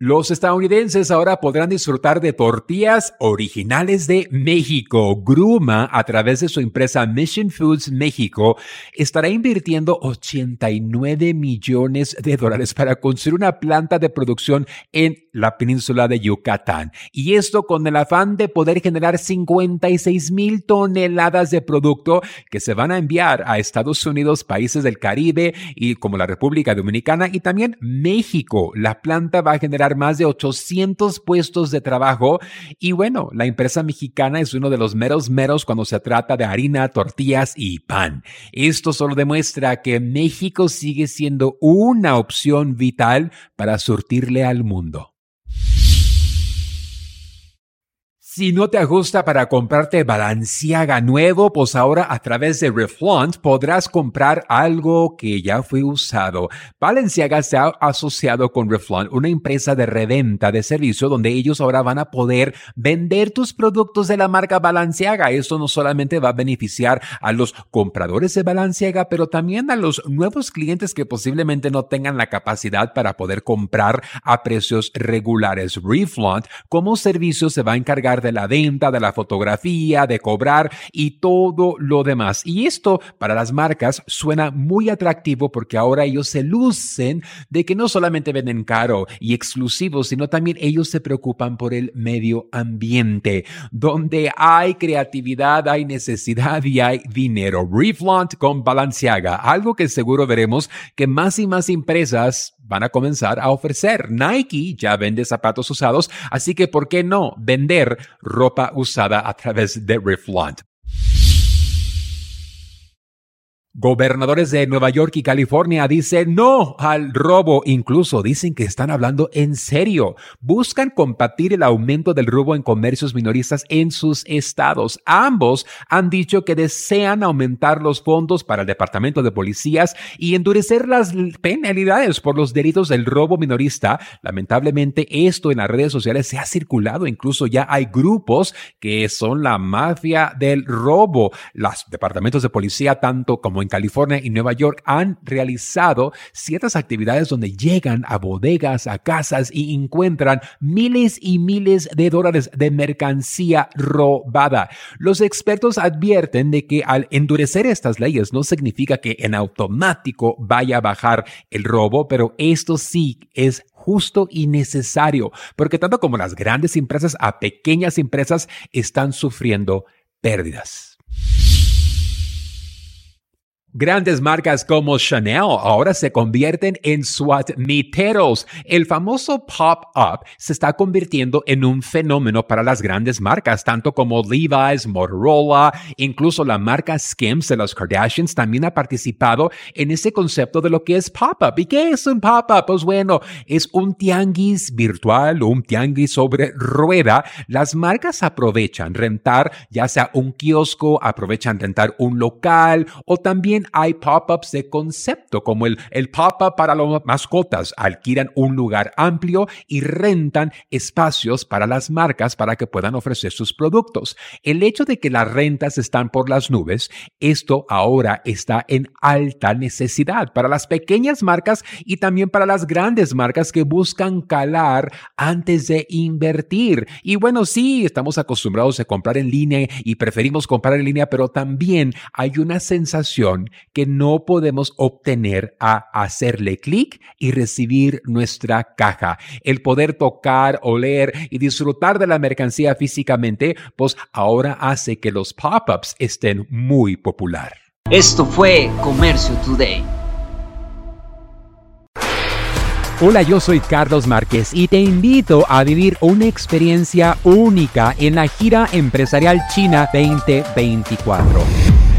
Los estadounidenses ahora podrán disfrutar de tortillas originales de México. Gruma, a través de su empresa Mission Foods México, estará invirtiendo 89 millones de dólares para construir una planta de producción en la península de Yucatán. Y esto con el afán de poder generar 56 mil toneladas de producto que se van a enviar a Estados Unidos, países del Caribe y como la República Dominicana y también México. La planta va a generar más de 800 puestos de trabajo. Y bueno, la empresa mexicana es uno de los meros meros cuando se trata de harina, tortillas y pan. Esto solo demuestra que México sigue siendo una opción vital para surtirle al mundo. Si no te ajusta para comprarte Balenciaga nuevo, pues ahora a través de Reflaunt podrás comprar algo que ya fue usado. Balenciaga se ha asociado con Reflaunt, una empresa de reventa de servicio donde ellos ahora van a poder vender tus productos de la marca Balenciaga. Esto no solamente va a beneficiar a los compradores de Balenciaga, pero también a los nuevos clientes que posiblemente no tengan la capacidad para poder comprar a precios regulares. Reflaunt como servicio se va a encargar de de la venta, de la fotografía, de cobrar y todo lo demás. Y esto para las marcas suena muy atractivo porque ahora ellos se lucen de que no solamente venden caro y exclusivo, sino también ellos se preocupan por el medio ambiente. Donde hay creatividad, hay necesidad y hay dinero. Reflaunt con Balenciaga, algo que seguro veremos que más y más empresas van a comenzar a ofrecer. Nike ya vende zapatos usados, así que ¿por qué no vender ropa usada a través de Reflaunt? Gobernadores de Nueva York y California dicen no al robo. Incluso dicen que están hablando en serio. Buscan combatir el aumento del robo en comercios minoristas en sus estados. Ambos han dicho que desean aumentar los fondos para el Departamento de Policías y endurecer las penalidades por los delitos del robo minorista. Lamentablemente esto en las redes sociales se ha circulado. Incluso ya hay grupos que son la mafia del robo. Los departamentos de policía, tanto como California y Nueva York han realizado ciertas actividades donde llegan a bodegas, a casas y encuentran miles y miles de dólares de mercancía robada. Los expertos advierten de que al endurecer estas leyes no significa que en automático vaya a bajar el robo, pero esto sí es justo y necesario, porque tanto como las grandes empresas a pequeñas empresas están sufriendo pérdidas. Grandes marcas como Chanel ahora se convierten en SWAT miteros. El famoso pop-up se está convirtiendo en un fenómeno para las grandes marcas, tanto como Levi's, Motorola, incluso la marca Skims de los Kardashians también ha participado en ese concepto de lo que es pop-up. ¿Y qué es un pop-up? Pues bueno, es un tianguis virtual o un tianguis sobre rueda. Las marcas aprovechan rentar ya sea un kiosco, aprovechan rentar un local o también hay pop-ups de concepto, como el, el pop-up para las mascotas. Alquilan un lugar amplio y rentan espacios para las marcas para que puedan ofrecer sus productos. El hecho de que las rentas están por las nubes, esto ahora está en alta necesidad para las pequeñas marcas y también para las grandes marcas que buscan calar antes de invertir. Y bueno, sí, estamos acostumbrados a comprar en línea y preferimos comprar en línea, pero también hay una sensación que no podemos obtener a hacerle clic y recibir nuestra caja. El poder tocar, oler y disfrutar de la mercancía físicamente, pues ahora hace que los pop-ups estén muy popular. Esto fue Comercio Today. Hola, yo soy Carlos Márquez y te invito a vivir una experiencia única en la gira empresarial China 2024